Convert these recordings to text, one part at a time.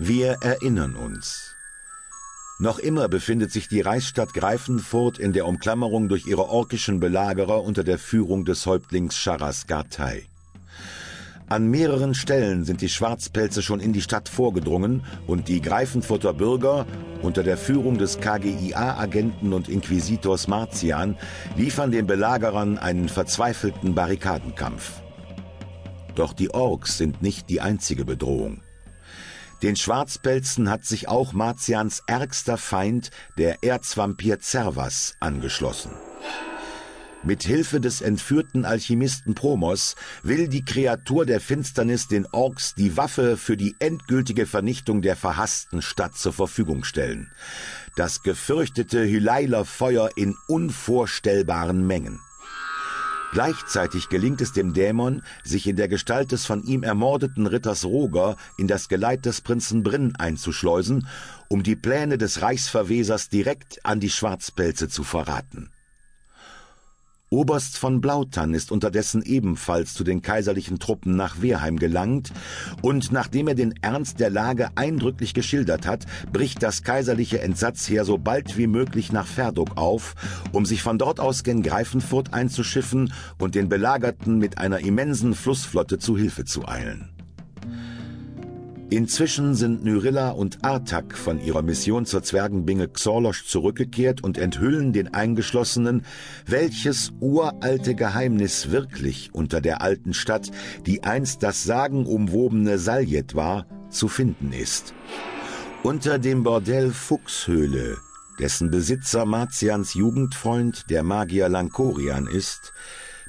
Wir erinnern uns. Noch immer befindet sich die Reichsstadt Greifenfurt in der Umklammerung durch ihre orkischen Belagerer unter der Führung des Häuptlings Charas Gartei. An mehreren Stellen sind die Schwarzpelze schon in die Stadt vorgedrungen und die Greifenfurter Bürger unter der Führung des KGIA-Agenten und Inquisitors Martian liefern den Belagerern einen verzweifelten Barrikadenkampf. Doch die Orks sind nicht die einzige Bedrohung. Den Schwarzpelzen hat sich auch Martians ärgster Feind, der Erzvampir Zervas, angeschlossen. Mit Hilfe des entführten Alchemisten Promos will die Kreatur der Finsternis den Orks die Waffe für die endgültige Vernichtung der verhassten Stadt zur Verfügung stellen. Das gefürchtete Hyleiler Feuer in unvorstellbaren Mengen. Gleichzeitig gelingt es dem Dämon, sich in der Gestalt des von ihm ermordeten Ritters Roger in das Geleit des Prinzen Brinn einzuschleusen, um die Pläne des Reichsverwesers direkt an die Schwarzpelze zu verraten. Oberst von Blautann ist unterdessen ebenfalls zu den kaiserlichen Truppen nach Wehrheim gelangt, und nachdem er den Ernst der Lage eindrücklich geschildert hat, bricht das kaiserliche Entsatzheer so bald wie möglich nach Verdok auf, um sich von dort aus gen Greifenfurt einzuschiffen und den Belagerten mit einer immensen Flussflotte zu Hilfe zu eilen. Inzwischen sind Nyrilla und Artak von ihrer Mission zur Zwergenbinge Xorlosch zurückgekehrt und enthüllen den Eingeschlossenen, welches uralte Geheimnis wirklich unter der alten Stadt, die einst das sagenumwobene Saljet war, zu finden ist. Unter dem Bordell Fuchshöhle, dessen Besitzer Martians Jugendfreund, der Magier Lankorian ist,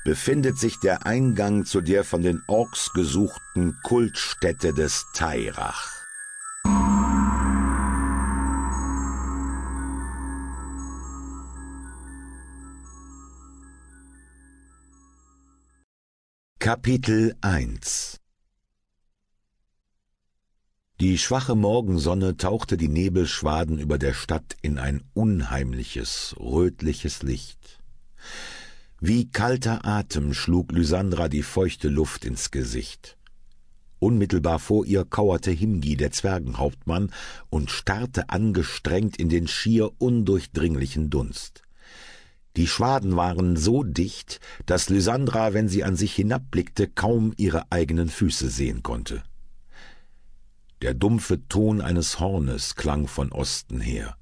befindet sich der Eingang zu der von den Orks gesuchten Kultstätte des Tairach. Kapitel 1 Die schwache Morgensonne tauchte die Nebelschwaden über der Stadt in ein unheimliches, rötliches Licht. Wie kalter Atem schlug Lysandra die feuchte Luft ins Gesicht. Unmittelbar vor ihr kauerte Himgi, der Zwergenhauptmann, und starrte angestrengt in den schier undurchdringlichen Dunst. Die Schwaden waren so dicht, dass Lysandra, wenn sie an sich hinabblickte, kaum ihre eigenen Füße sehen konnte. Der dumpfe Ton eines Hornes klang von Osten her.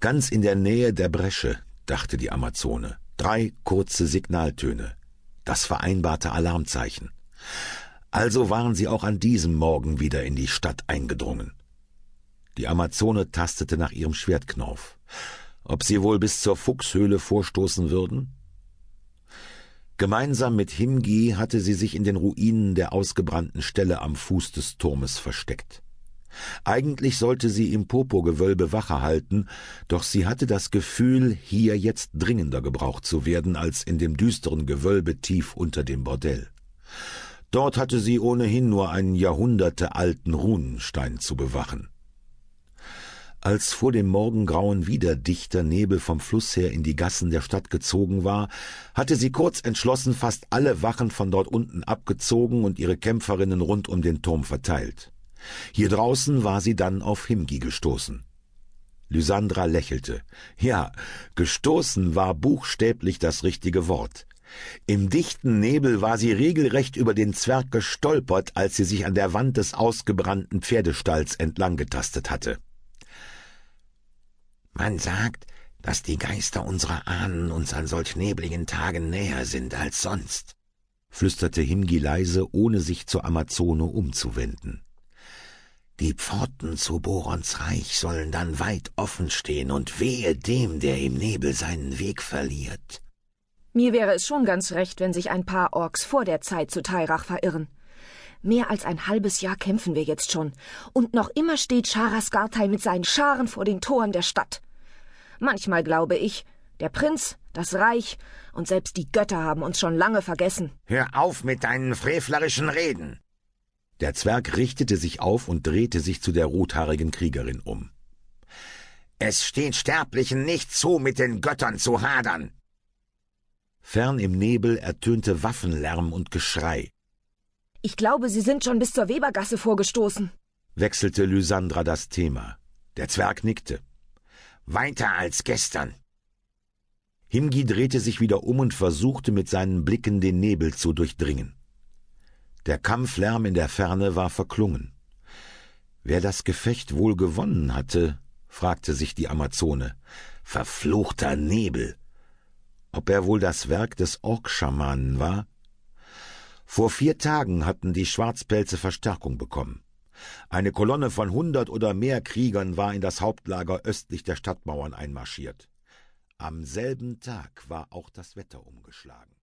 Ganz in der Nähe der Bresche, dachte die Amazone. Drei kurze Signaltöne. Das vereinbarte Alarmzeichen. Also waren sie auch an diesem Morgen wieder in die Stadt eingedrungen. Die Amazone tastete nach ihrem Schwertknauf. Ob sie wohl bis zur Fuchshöhle vorstoßen würden? Gemeinsam mit Himgi hatte sie sich in den Ruinen der ausgebrannten Stelle am Fuß des Turmes versteckt. Eigentlich sollte sie im Popogewölbe Wache halten, doch sie hatte das Gefühl, hier jetzt dringender gebraucht zu werden als in dem düsteren Gewölbe tief unter dem Bordell. Dort hatte sie ohnehin nur einen jahrhundertealten Runenstein zu bewachen. Als vor dem Morgengrauen wieder dichter Nebel vom Fluss her in die Gassen der Stadt gezogen war, hatte sie kurz entschlossen fast alle Wachen von dort unten abgezogen und ihre Kämpferinnen rund um den Turm verteilt. Hier draußen war sie dann auf Himgi gestoßen. Lysandra lächelte. Ja, gestoßen war buchstäblich das richtige Wort. Im dichten Nebel war sie regelrecht über den Zwerg gestolpert, als sie sich an der Wand des ausgebrannten Pferdestalls entlang getastet hatte. Man sagt, dass die Geister unserer Ahnen uns an solch nebligen Tagen näher sind als sonst, flüsterte Himgi leise, ohne sich zur Amazone umzuwenden. Die Pforten zu Borons Reich sollen dann weit offen stehen und wehe dem, der im Nebel seinen Weg verliert. Mir wäre es schon ganz recht, wenn sich ein paar Orks vor der Zeit zu Tairach verirren. Mehr als ein halbes Jahr kämpfen wir jetzt schon, und noch immer steht Charas Gartai mit seinen Scharen vor den Toren der Stadt. Manchmal glaube ich, der Prinz, das Reich und selbst die Götter haben uns schon lange vergessen. Hör auf mit deinen frevlerischen Reden. Der Zwerg richtete sich auf und drehte sich zu der rothaarigen Kriegerin um. Es steht Sterblichen nicht zu, mit den Göttern zu hadern. Fern im Nebel ertönte Waffenlärm und Geschrei. Ich glaube, Sie sind schon bis zur Webergasse vorgestoßen. wechselte Lysandra das Thema. Der Zwerg nickte. Weiter als gestern. Himgi drehte sich wieder um und versuchte mit seinen Blicken den Nebel zu durchdringen. Der Kampflärm in der Ferne war verklungen. Wer das Gefecht wohl gewonnen hatte, fragte sich die Amazone. Verfluchter Nebel. Ob er wohl das Werk des Orkschamanen war? Vor vier Tagen hatten die Schwarzpelze Verstärkung bekommen. Eine Kolonne von hundert oder mehr Kriegern war in das Hauptlager östlich der Stadtmauern einmarschiert. Am selben Tag war auch das Wetter umgeschlagen.